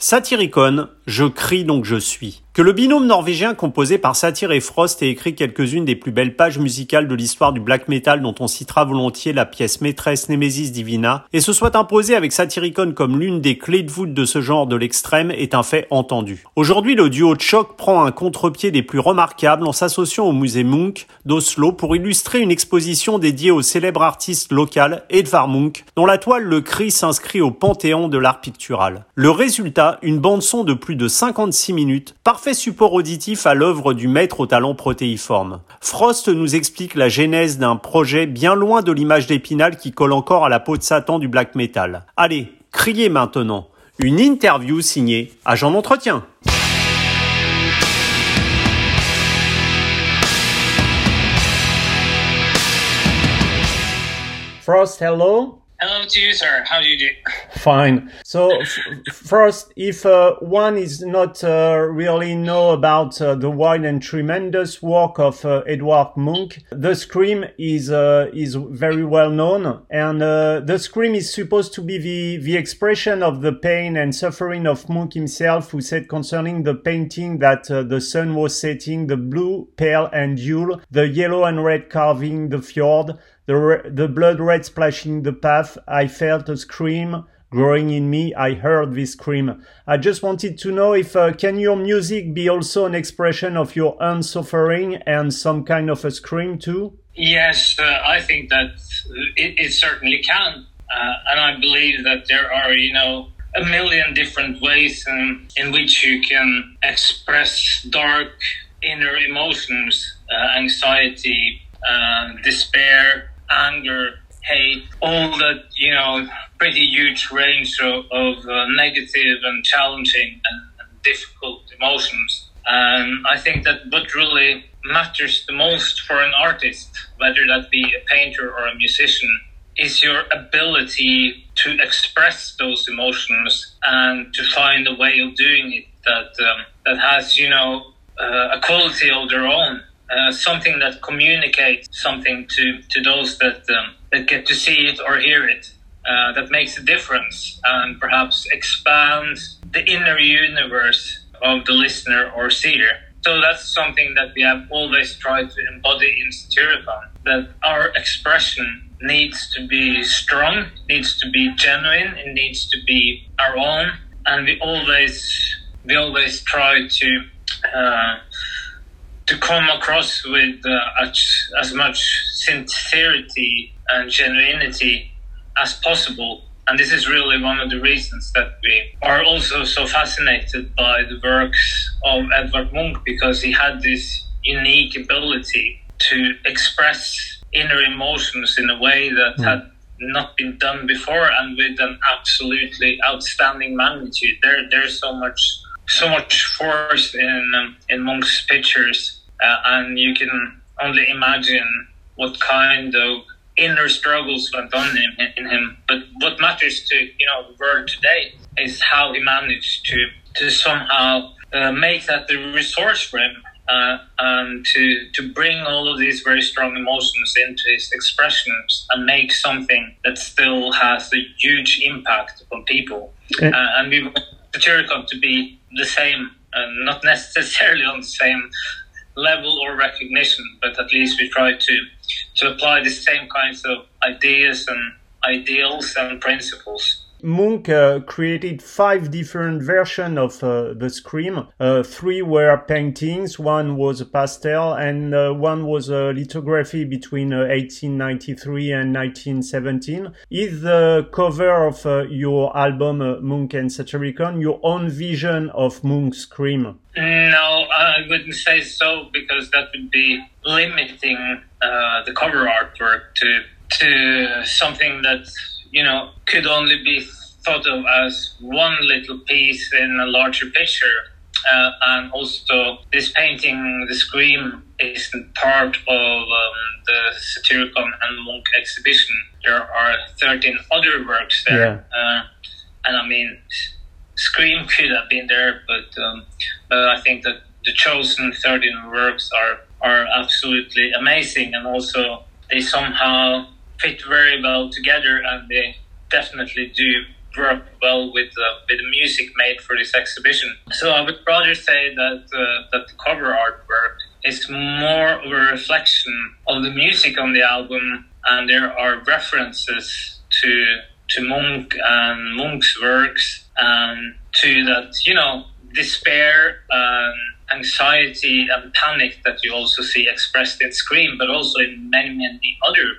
Satyricon, je crie donc je suis. Que le binôme norvégien composé par Satyr et Frost ait écrit quelques-unes des plus belles pages musicales de l'histoire du black metal dont on citera volontiers la pièce maîtresse Nemesis Divina, et se soit imposé avec Satyricon comme l'une des clés de voûte de ce genre de l'extrême est un fait entendu. Aujourd'hui, le duo de choc prend un contre-pied des plus remarquables en s'associant au musée Munch d'Oslo pour illustrer une exposition dédiée au célèbre artiste local Edvard Munch, dont la toile Le Cri s'inscrit au panthéon de l'art pictural. Le résultat, une bande-son de plus de 56 minutes, parfait support auditif à l'œuvre du maître au talent protéiforme. Frost nous explique la genèse d'un projet bien loin de l'image d'Épinal qui colle encore à la peau de Satan du black metal. Allez, criez maintenant. Une interview signée Agent d'entretien. Frost, hello. Hello to you, sir. How do you do? Fine. So first, if uh, one is not uh, really know about uh, the wide and tremendous work of uh, Edvard Munch, the Scream is uh, is very well known, and uh, the Scream is supposed to be the the expression of the pain and suffering of Munch himself, who said concerning the painting that the sun was setting, the blue, pale, and dual, the yellow and red carving the fjord the, the blood red splashing the path. I felt a scream growing in me. I heard this scream. I just wanted to know if uh, can your music be also an expression of your own suffering and some kind of a scream too? Yes, uh, I think that it, it certainly can, uh, and I believe that there are, you know, a million different ways in, in which you can express dark inner emotions, uh, anxiety, uh, despair, anger, hate, all that, you know, pretty huge range of, of uh, negative and challenging and, and difficult emotions. And I think that what really matters the most for an artist, whether that be a painter or a musician, is your ability to express those emotions and to find a way of doing it that um, that has, you know, uh, a quality of their own uh, something that communicates something to, to those that, um, that get to see it or hear it. Uh, that makes a difference and perhaps expands the inner universe of the listener or seer. So that's something that we have always tried to embody in Satyricon, that our expression needs to be strong, needs to be genuine, it needs to be our own, and we always we always try to uh, to come across with uh, as, as much sincerity and genuinity as possible. And this is really one of the reasons that we are also so fascinated by the works of Edvard Munch because he had this unique ability to express inner emotions in a way that mm. had not been done before and with an absolutely outstanding magnitude. There, there's so much, so much force in um, in Munch's pictures and you can only imagine what kind of inner struggles went on in, in him. But what matters to you know the world today is how he managed to to somehow uh, make that the resource for him. Uh, and to, to bring all of these very strong emotions into his expressions and make something that still has a huge impact on people. Uh, and we want Satyricon to be the same, and not necessarily on the same level or recognition, but at least we try to to apply the same kinds of ideas and ideals and principles Munch uh, created five different versions of uh, the Scream. Uh, three were paintings, one was a pastel, and uh, one was a lithography between 1893 uh, and 1917. Is the cover of uh, your album Munch and Satyricon your own vision of Munch's Scream? No, I wouldn't say so because that would be limiting the cover artwork to to something that you know, could only be thought of as one little piece in a larger picture. Uh, and also, this painting, The Scream, is part of um, the Satyricon and Munch exhibition. There are 13 other works there. Yeah. Uh, and I mean, Scream could have been there, but, um, but I think that the chosen 13 works are, are absolutely amazing and also they somehow fit very well together and they definitely do work well with uh, with the music made for this exhibition. So I would rather say that uh, that the cover artwork is more of a reflection of the music on the album, and there are references to to Munch and Munch's works, and to that you know despair. Um, anxiety and panic that you also see expressed in Scream, but also in many, many other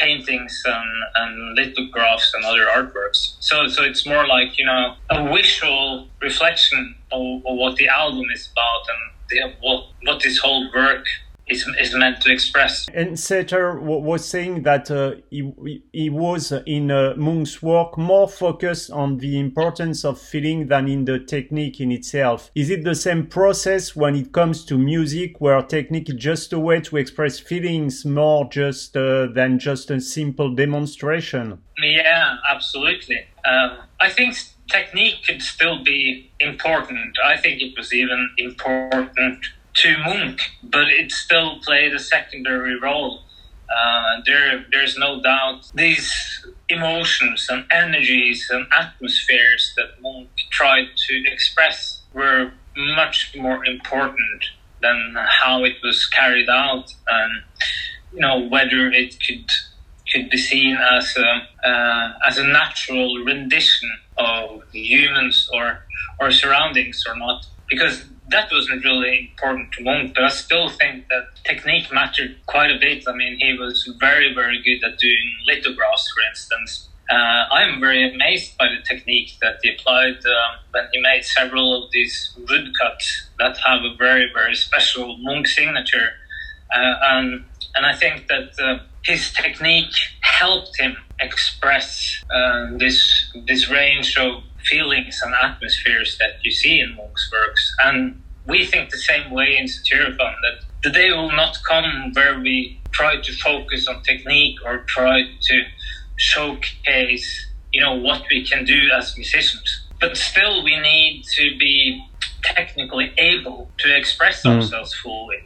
paintings and, and lithographs and other artworks. So, so it's more like you know a visual reflection of, of what the album is about and the, what what this whole work is, is meant to express. And Satyr was saying that uh, he, he was in uh, Munch's work more focused on the importance of feeling than in the technique in itself. Is it the same process when it comes to music, where technique is just a way to express feelings more just uh, than just a simple demonstration? Yeah, absolutely. Um, I think technique could still be important. I think it was even important to Munch, but it still played a secondary role. Uh, there, there's no doubt these emotions and energies and atmospheres that Munch tried to express were much more important than how it was carried out, and you know whether it could could be seen as a uh, as a natural rendition of humans or or surroundings or not, because that wasn't really important to Munch, but I still think that technique mattered quite a bit. I mean, he was very, very good at doing lithographs, for instance. Uh, I'm very amazed by the technique that he applied um, when he made several of these woodcuts that have a very, very special Munch signature. Uh, and, and I think that uh, his technique helped him express uh, this, this range of feelings and atmospheres that you see in Munch's works. And we think the same way in Satyricon that the day will not come where we try to focus on technique or try to showcase, you know, what we can do as musicians. But still, we need to be technically able to express mm. ourselves fully.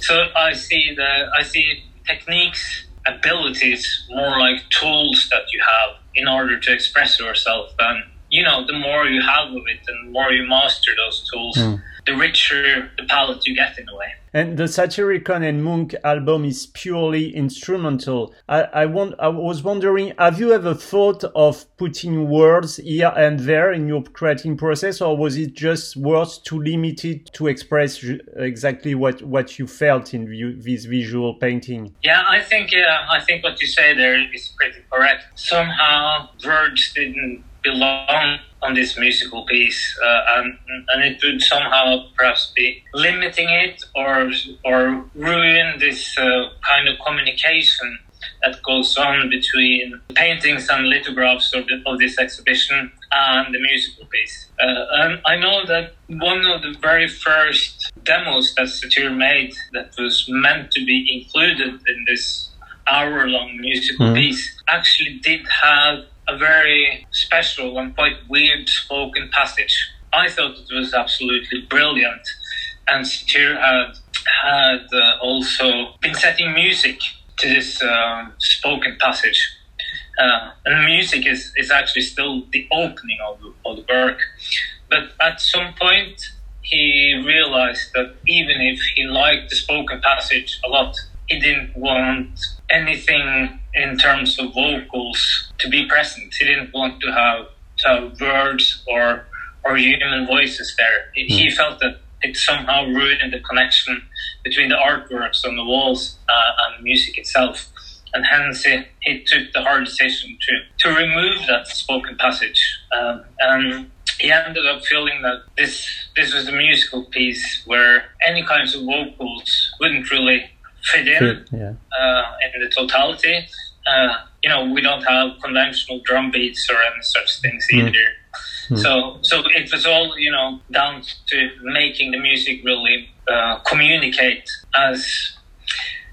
So I see the I see techniques, abilities more like tools that you have in order to express yourself than you know, the more you have of it and the more you master those tools, mm. the richer the palette you get in a way. And the Satyricon and Munch album is purely instrumental. I, I, want, I was wondering, have you ever thought of putting words here and there in your creating process, or was it just words too limited to express exactly what, what you felt in view, this visual painting? Yeah, I think yeah, I think what you say there is pretty correct. Somehow words didn't belong on this musical piece, uh, and and it would somehow perhaps be limiting it or or ruin this uh, kind of communication that goes on between paintings and lithographs of, the, of this exhibition and the musical piece. Uh, and I know that one of the very first demos that Satyr made that was meant to be included in this hour-long musical mm. piece actually did have a very special and quite weird spoken passage. I thought it was absolutely brilliant, and Satyr had had uh, also been setting music to this uh, spoken passage. Uh, and music is, is actually still the opening of of the work. But at some point, he realized that even if he liked the spoken passage a lot, he didn't want anything in terms of vocals to be present. He didn't want to have, to have words or or human voices there. Mm. He felt that it somehow ruined the connection between the artworks on the walls uh, and the music itself. And hence he, he took the hard decision to, to remove that spoken passage. Um, and he ended up feeling that this this was a musical piece where any kinds of vocals wouldn't really fit in yeah. uh, in the totality. Uh, you know, we don't have conventional drum beats or any such things mm. either. Mm. So, so it was all you know down to making the music really uh, communicate as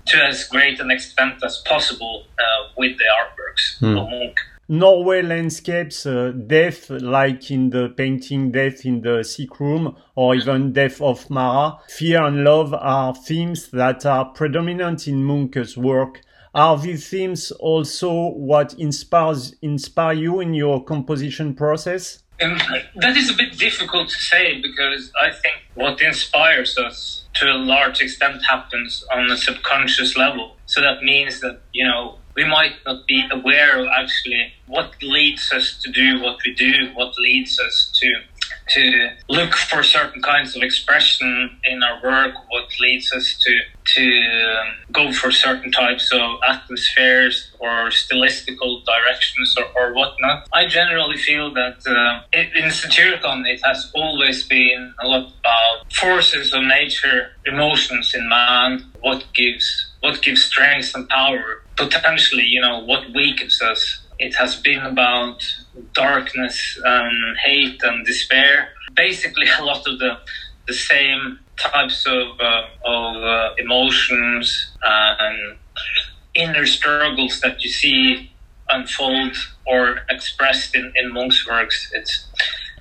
to as great an extent as possible uh, with the artworks mm. of Munch. Norway landscapes, uh, death, like in the painting Death in the Sick Room, or even Death of Marat. Fear and love are themes that are predominant in Munch's work. Are these themes also what inspires inspire you in your composition process? Um, that is a bit difficult to say because I think what inspires us to a large extent happens on a subconscious level. So that means that, you know, we might not be aware of actually what leads us to do what we do, what leads us to to look for certain kinds of expression in our work, what leads us to to um, go for certain types of atmospheres or stylistical directions or, or whatnot. I generally feel that uh, it, in Satyricon it has always been a lot about forces of nature, emotions in man, what gives what gives strength and power, potentially, you know, what weakens us it has been about darkness, and hate, and despair. Basically, a lot of the the same types of uh, of uh, emotions and inner struggles that you see unfold or expressed in, in Munch's works. It's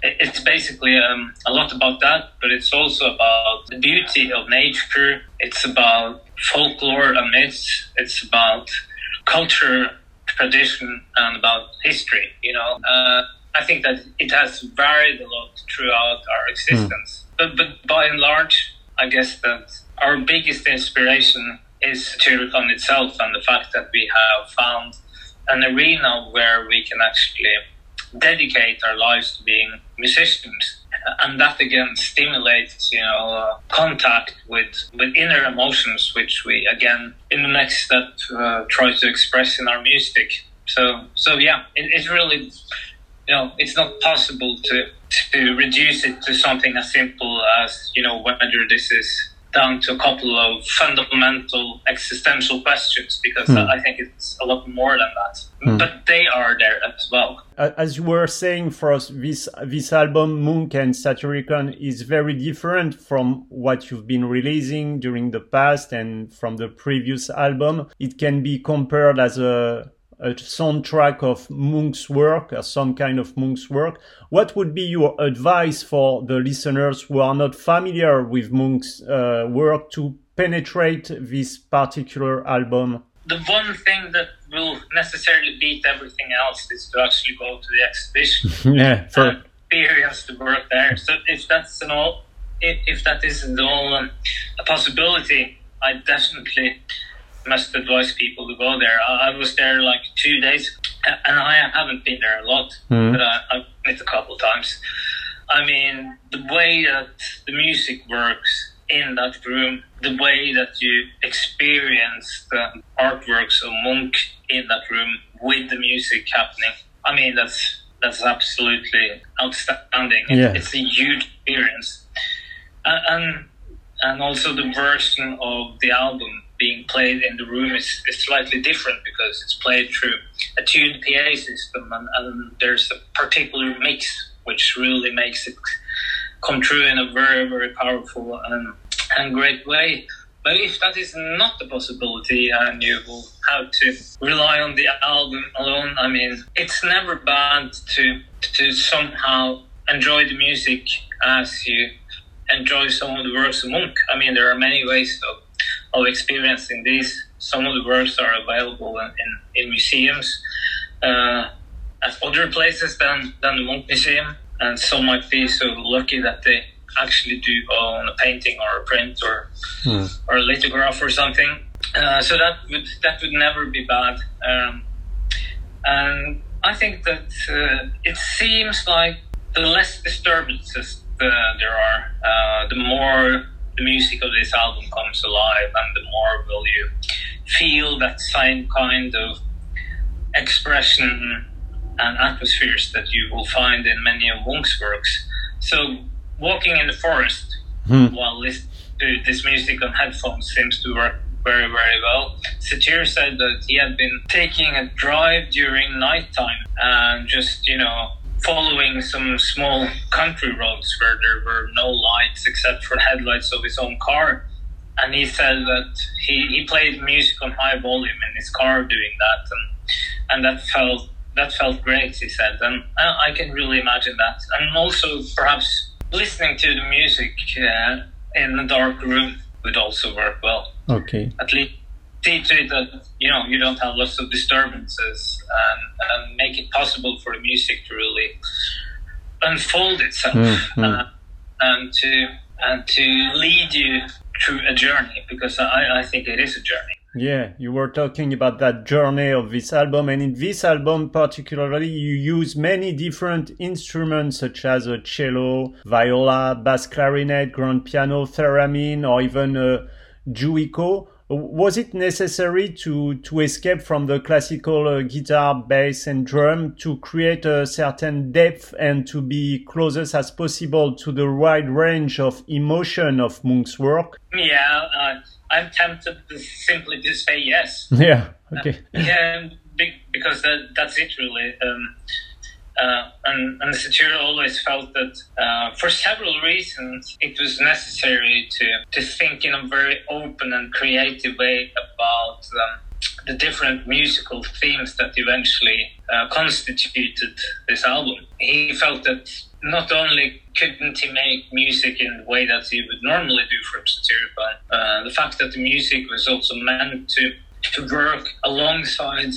it's basically um, a lot about that, but it's also about the beauty of nature. It's about folklore and myths. It's about culture tradition and about history. You know, uh, I think that it has varied a lot throughout our existence. Mm. But but by and large, I guess that our biggest inspiration is Satyricon itself and the fact that we have found an arena where we can actually dedicate our lives to being musicians and that again stimulates you know uh, contact with with inner emotions which we again in the next step uh, try to express in our music. So so yeah it, it's really you know it's not possible to to reduce it to something as simple as you know whether this is down to a couple of fundamental existential questions because mm. I think it's a lot more than that. Mm. But they are there as well. As you were saying, for us, this this album Munch and Satyricon is very different from what you've been releasing during the past and from the previous album. It can be compared as a a soundtrack of Munch's work, or some kind of Munch's work. What would be your advice for the listeners who are not familiar with Munch's uh, work to penetrate this particular album? The one thing that will necessarily beat everything else is to actually go to the exhibition yeah, for... and experience the work there. So if that's an all, if, if that isn't all um, a possibility, I definitely must advise people to go there. I, I, was there like two days, and I haven't been there a lot, mm. but I, I've been a couple times. I mean, the way that the music works in that room, the way that you experience the artworks of Munch in that room with the music happening. I mean, that's that's absolutely outstanding. Yeah. It's a huge experience, and and also the version of the album being played in the room is, is slightly different because it's played through a tuned PA system and, and there's a particular mix which really makes it come true in a very, very powerful and, and great way. But if that is not the possibility and you will have to rely on the album alone, I mean, it's never bad to to somehow enjoy the music as you enjoy some of the works of Munch. I mean, there are many ways of of experiencing these. Some of the works are available in, in, in museums uh, at other places than, than the Munch Museum, and some might be so lucky that they actually do own a painting or a print or hmm. or a lithograph or something. Uh, so that would that would never be bad. Um, and I think that uh, it seems like the less disturbances uh, there are, uh, the more the music of this album comes alive and the more will you feel that same kind of expression and atmospheres that you will find in many of Munch's works. So walking in the forest hmm. while listening to this music on headphones seems to work very, very well. Satyr said that he had been taking a drive during nighttime and just, you know, following some small country roads where there were no lights except for headlights of his own car. And he said that he, he played music on high volume in his car doing that, and and that felt that felt great. He said, and I, I can really imagine that. And also perhaps listening to the music uh, in a dark room would also work well. Okay. At least see to it that you know you don't have lots of disturbances and, and make it possible for the music to really unfold itself mm-hmm. uh, and to and to lead you through a journey because I, I think it is a journey. Yeah, you were talking about that journey of this album, and in this album particularly, you use many different instruments such as a cello, viola, bass clarinet, grand piano, theremin, or even a juiko was it necessary to to escape from the classical uh, guitar bass and drum to create a certain depth and to be closest as possible to the wide range of emotion of Munch's work? Yeah uh, i'm tempted to simply to say yes. Yeah okay. Uh, yeah because that, that's it really. Um, uh, and, and the Satyr always felt that uh, for several reasons it was necessary to, to think in a very open and creative way about um, the different musical themes that eventually uh, constituted this album. He felt that not only couldn't he make music in the way that he would normally do from Satyricon, uh, the fact that the music was also meant to, to work alongside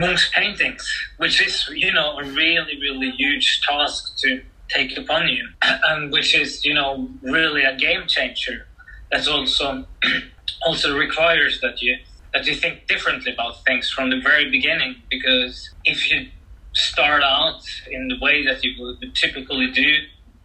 Munch's paintings, which is, you know, a really, really huge task to take upon you, and which is, you know, really a game changer. That also also requires that you that you think differently about things from the very beginning. Because if you start out in the way that you would typically do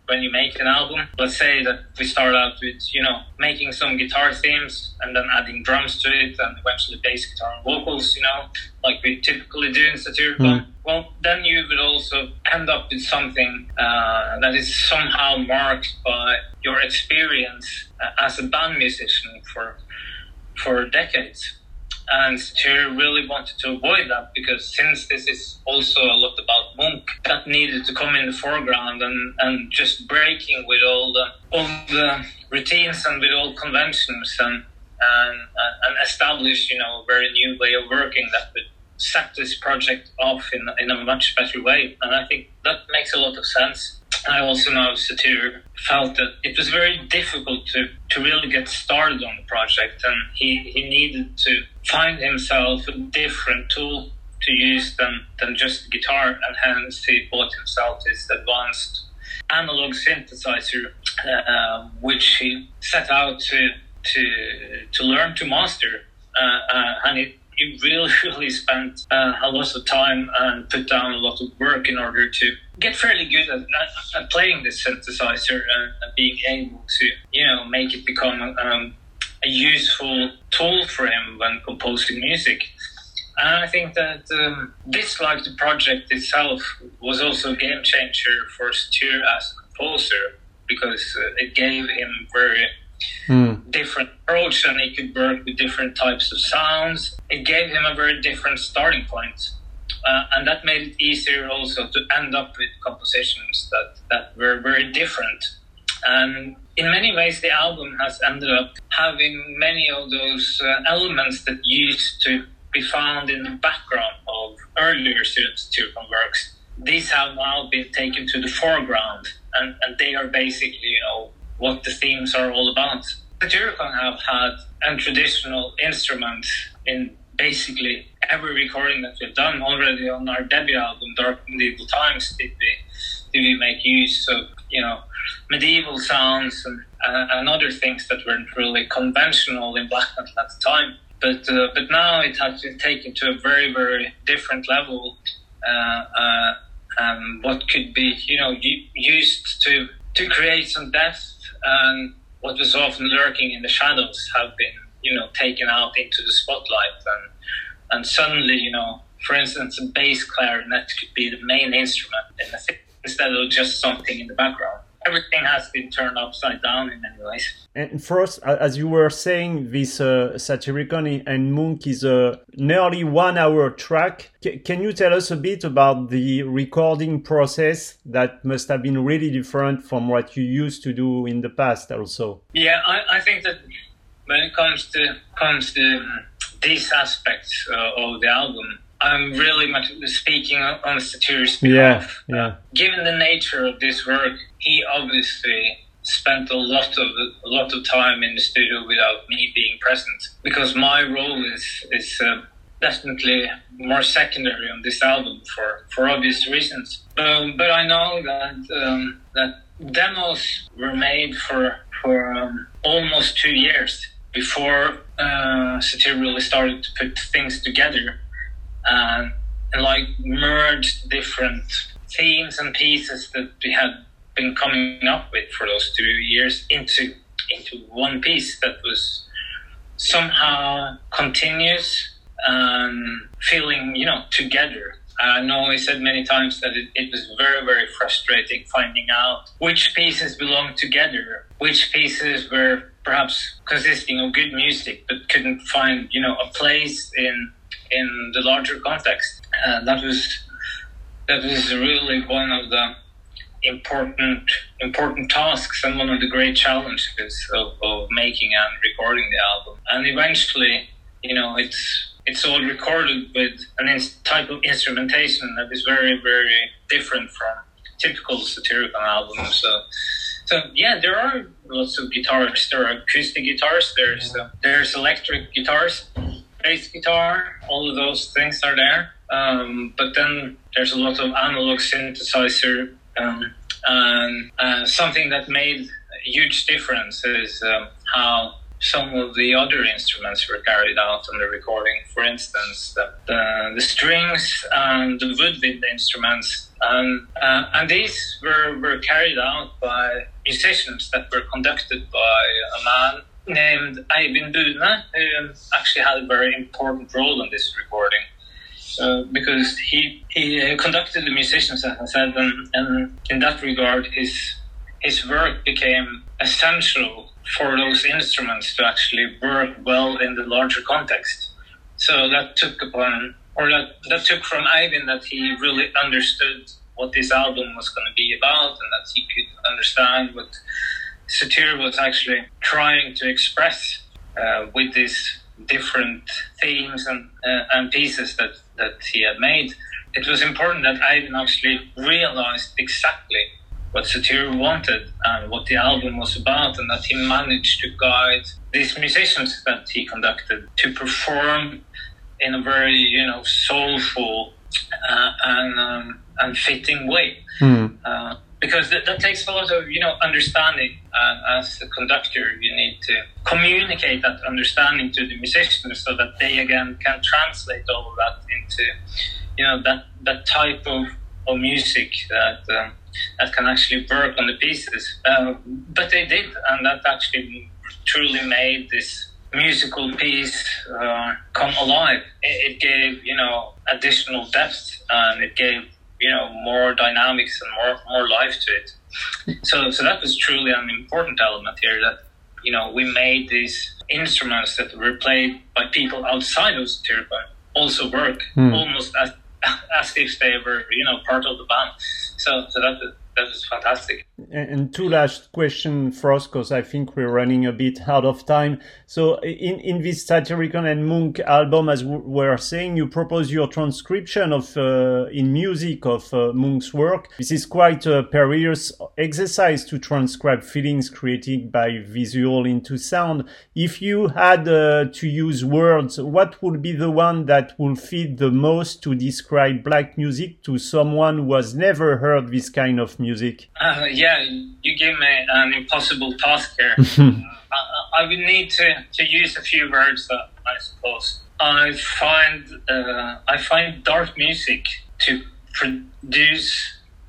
when you make an album. Let's say that we start out with, you know, making some guitar themes and then adding drums to it and eventually bass guitar and vocals, you know, like we typically do in Satyricon. Mm. Well, then you would also end up with something uh, that is somehow marked by your experience uh, as a band musician for for decades. And Satyr really wanted to avoid that because since this is also a lot about Munch, that needed to come in the foreground and, and just breaking with all the all the routines and with all conventions and and, and establish you know a very new way of working that would set this project off in, in a much better way. And I think that makes a lot of sense. I also know Satyr felt that it was very difficult to, to really get started on the project, and he, he needed to find himself a different tool to use than, than just guitar, and hence he bought himself this advanced analog synthesizer, uh, which he set out to to to learn to master, uh, uh, and it you really, really spent uh, a lot of time and put down a lot of work in order to get fairly good at, at, at playing this synthesizer and, and, being able to, you know, make it become um, a useful tool for him when composing music. And I think that um, this, like the project itself, was also a game changer for Satyr as a composer because uh, it gave him very mm. different approach and he could work with different types of sounds. It gave him a very different starting point. Uh, and that made it easier also to end up with compositions that, that were very different. And in many ways, the album has ended up having many of those uh, elements that used to be found in the background of earlier Satyricon works. These have now been taken to the foreground, and, and they are basically, you know, what the themes are all about. The Satyricon have had a traditional instrument in basically every recording that we've done already on our debut album, Dark Medieval Times, did we, did we make use of, you know, medieval sounds and, uh, and other things that weren't really conventional in black metal at the time. But, uh, but now it has been taken to a very, very different level. Uh, uh um, what could be, you know, used to, to create some depth and what was often lurking in the shadows have been, you know, taken out into the spotlight, and and suddenly, you know, for instance, a bass clarinet could be the main instrument in the instead of just something in the background. Everything has been turned upside down in many ways. And first, as you were saying, this uh, Satyricon and Munch is a nearly one hour track. C- can you tell us a bit about the recording process that must have been really different from what you used to do in the past also? Yeah, I, I think that when it comes to comes to um, these aspects uh, of the album, I'm really much speaking on Satyr's behalf. Yeah, yeah. given the nature of this work, he obviously spent a lot of a lot of time in the studio without me being present because my role is is uh, definitely more secondary on this album for for obvious reasons. Um, but I know that um, that demos were made for for um, almost two years before uh, Satyr really started to put things together and, and like merged different themes and pieces that we had been coming up with for those two years into into one piece that was somehow continuous and feeling you know together. I know I said many times that it, it, was very, very frustrating finding out which pieces belonged together, which pieces were perhaps consisting of good music, but couldn't find, you know, a place in in the larger context. Uh, that was that was really one of the important important tasks and one of the great challenges of, of making and recording the album. And eventually, you know, it's it's all recorded with an type of instrumentation that is very, very different from typical Satyricon albums. So, so yeah, there are lots of guitars. There are acoustic guitars. There's uh, there's electric guitars, bass guitar. All of those things are there. Um, but then there's a lot of analog synthesizer. Um, and uh, something that made a huge difference is um, how some of the other instruments were carried out on the recording. For instance, the, the, the strings and the woodwind instruments. And, uh, and these were, were carried out by musicians that were conducted by a man named Eivind Buene, who actually had a very important role in this recording. Uh, because he he conducted the musicians, as I said, and, and in that regard, his his work became essential for those instruments to actually work well in the larger context. So that took upon, or that, that took from Eivind that he really understood what this album was going to be about and that he could understand what Satyr was actually trying to express uh, with these different themes and, uh, and pieces that, that he had made. It was important that Eivind actually realized exactly what Satyr wanted and what the album was about, and that he managed to guide these musicians that he conducted to perform in a very, you know, soulful uh, and um, and fitting way. Mm. Uh, because that, that, takes a lot of you know understanding and as a conductor you need to communicate that understanding to the musicians so that they again can translate all of that into you know that that type of, of music that um, that can actually work on the pieces. Uh, but they did, and that actually truly made this musical piece uh, come alive. It, it, gave you know additional depth, and it gave you know more dynamics and more more life to it. So so that was truly an important element here. That you know we made these instruments that were played by people outside of Tirpa also work mm. almost as as if they were you know part of the band. So so that that is fantastic. And two last question, Frost, because I think we're running a bit out of time. So in, in this Satyricon and Munch album, as we were saying, you propose your transcription of uh, in music of uh, Munch's work. This is quite a perilous exercise to transcribe feelings created by visual into sound. If you had uh, to use words, what would be the one that would fit the most to describe black music to someone who has never heard this kind of music? Music? Uh, yeah, you give me an impossible task here. uh, I would need to, to use a few words, uh, I suppose. I find uh, I find dark music to produce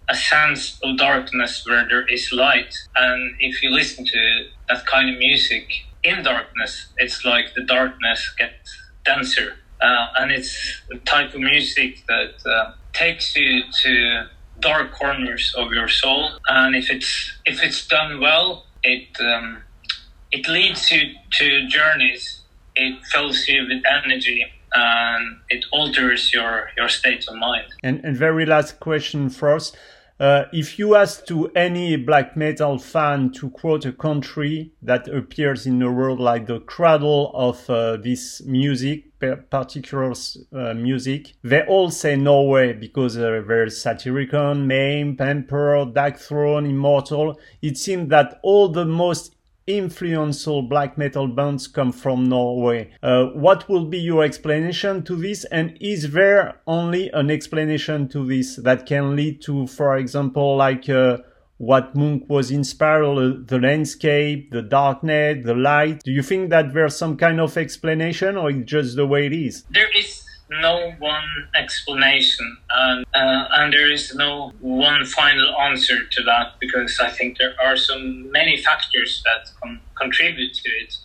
a sense of darkness where there is light, and if you listen to that kind of music in darkness, it's like the darkness gets denser, uh, and it's the type of music that uh, takes you to dark corners of your soul, and if it's if it's done well, it um, it leads you to journeys. It fills you with energy and it alters your your state of mind. And, and very last question first. Uh, if you ask to any black metal fan to quote a country that appears in the world like the cradle of uh, this music, particular uh, music, they all say Norway because uh, there's Satyricon, Mayhem, Emperor, Darkthrone, Immortal. It seems that all the most influential black metal bands come from Norway. Uh, what will be your explanation to this? And is there only an explanation to this that can lead to, for example, like uh, what Munch was inspired, uh, the landscape, the darkness, the light? Do you think that there's some kind of explanation or it's just the way it is? There is no one explanation and, uh, and there is no one final answer to that because I think there are so many factors that con- contribute to it.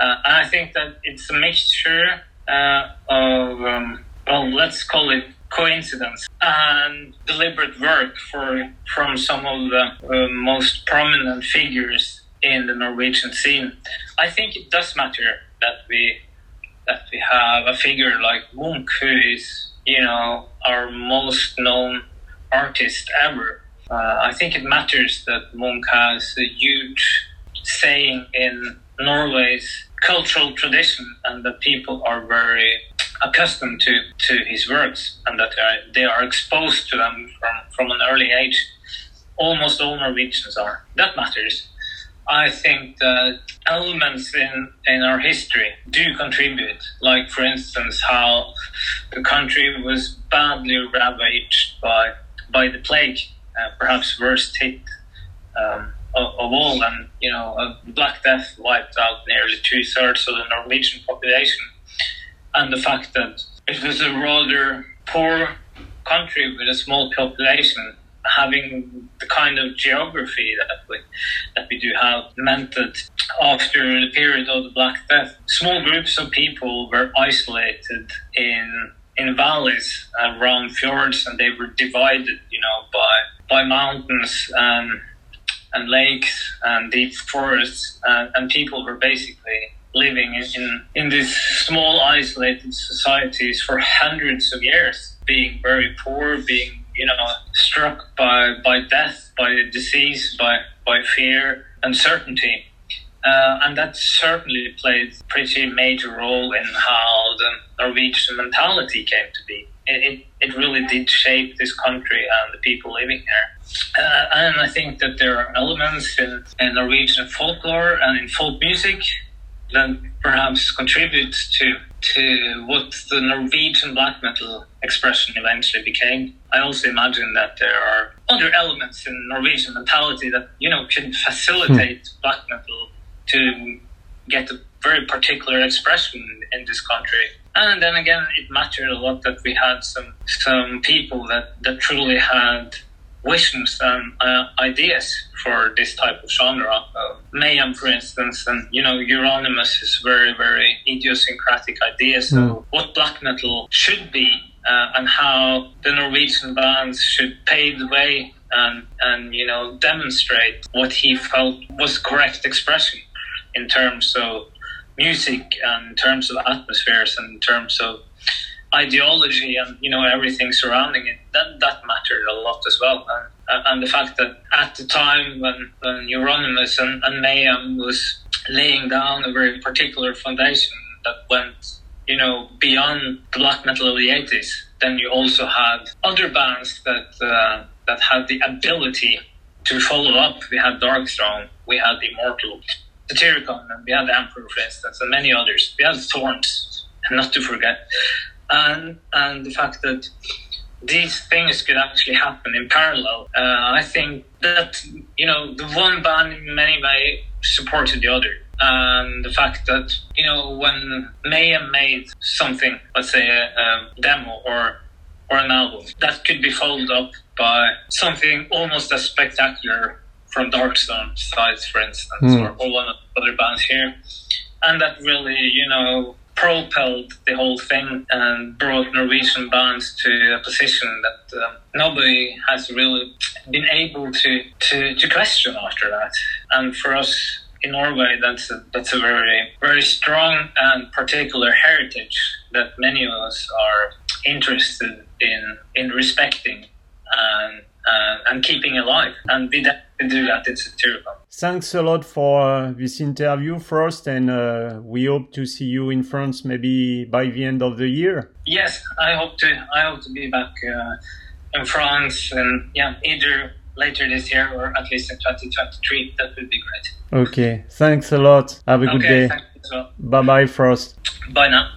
Uh, and I think that it's a mixture uh, of, um, well, let's call it coincidence and deliberate work for from some of the uh, most prominent figures in the Norwegian scene. I think it does matter that we that we have a figure like Munch, who is, you know, our most known artist ever. Uh, I think it matters that Munch has a huge saying in Norway's cultural tradition and that people are very accustomed to, to his works and that they are, they are exposed to them from, from an early age. Almost all Norwegians are. That matters. I think that elements in, in our history do contribute. Like, for instance, how the country was badly ravaged by by the plague, uh, perhaps worst hit um, of, of, all, and you know, Black Death wiped out nearly two thirds of the Norwegian population, and the fact that it was a rather poor country with a small population having the kind of geography that we that we do have meant that after the period of the Black Death, small groups of people were isolated in in valleys around fjords, and they were divided, you know, by by mountains and and lakes and deep forests, and, and people were basically living in, in these small isolated societies for hundreds of years, being very poor, being you know, struck by, by death, by disease, by, by fear, uncertainty. Uh, and that certainly played a pretty major role in how the Norwegian mentality came to be. It, it, it really did shape this country and the people living here. Uh, and I think that there are elements in, in Norwegian folklore and in folk music that perhaps contributes to to what the Norwegian black metal expression eventually became. I also imagine that there are other elements in Norwegian mentality that you know can facilitate hmm. black metal to get a very particular expression in this country. And then again, it mattered a lot that we had some some people that, that truly had visions and uh, ideas for this type of genre. Uh, Mayhem, for instance, and you know, Euronymous is very, very idiosyncratic ideas mm. of what black metal should be uh, and how the Norwegian bands should pave the way and, and you know demonstrate what he felt was correct expression in terms of music and in terms of atmospheres and in terms of ideology and you know everything surrounding it that that mattered a lot as well. And, and the fact that at the time when, when Euronymous and, and Mayhem was laying down a very particular foundation that went you know beyond black metal of the 80s then you also had other bands that uh, that had the ability to follow up. We had Darkthrone we had Immortal Satyricon and we had Emperor for instance and many others. We had Thorns not to forget and and the fact that these things could actually happen in parallel. Uh, I think that you know the one band in many ways supported the other, and the fact that you know when Mayhem made something, let's say a, a demo or or an album, that could be followed up by something almost as spectacular from Darkthrone sides, for instance, mm. or, or one of the other bands here, and that really you know propelled the whole thing and brought Norwegian bands to a position that um, nobody has really been able to, to, to question after that. And for us in Norway, that's a, that's a very, very strong and particular heritage that many of us are interested in, in respecting and, uh, and keeping alive. And we definitely do that in Satyricon. Thanks a lot for this interview, Frost, and uh, we hope to see you in France maybe by the end of the year. Yes, I hope to. I hope to be back uh, in France, and yeah, either later this year or at least in 2023. That would be great. Okay, thanks a lot. Have a good okay, day. thank well. Bye bye, Frost. Bye now.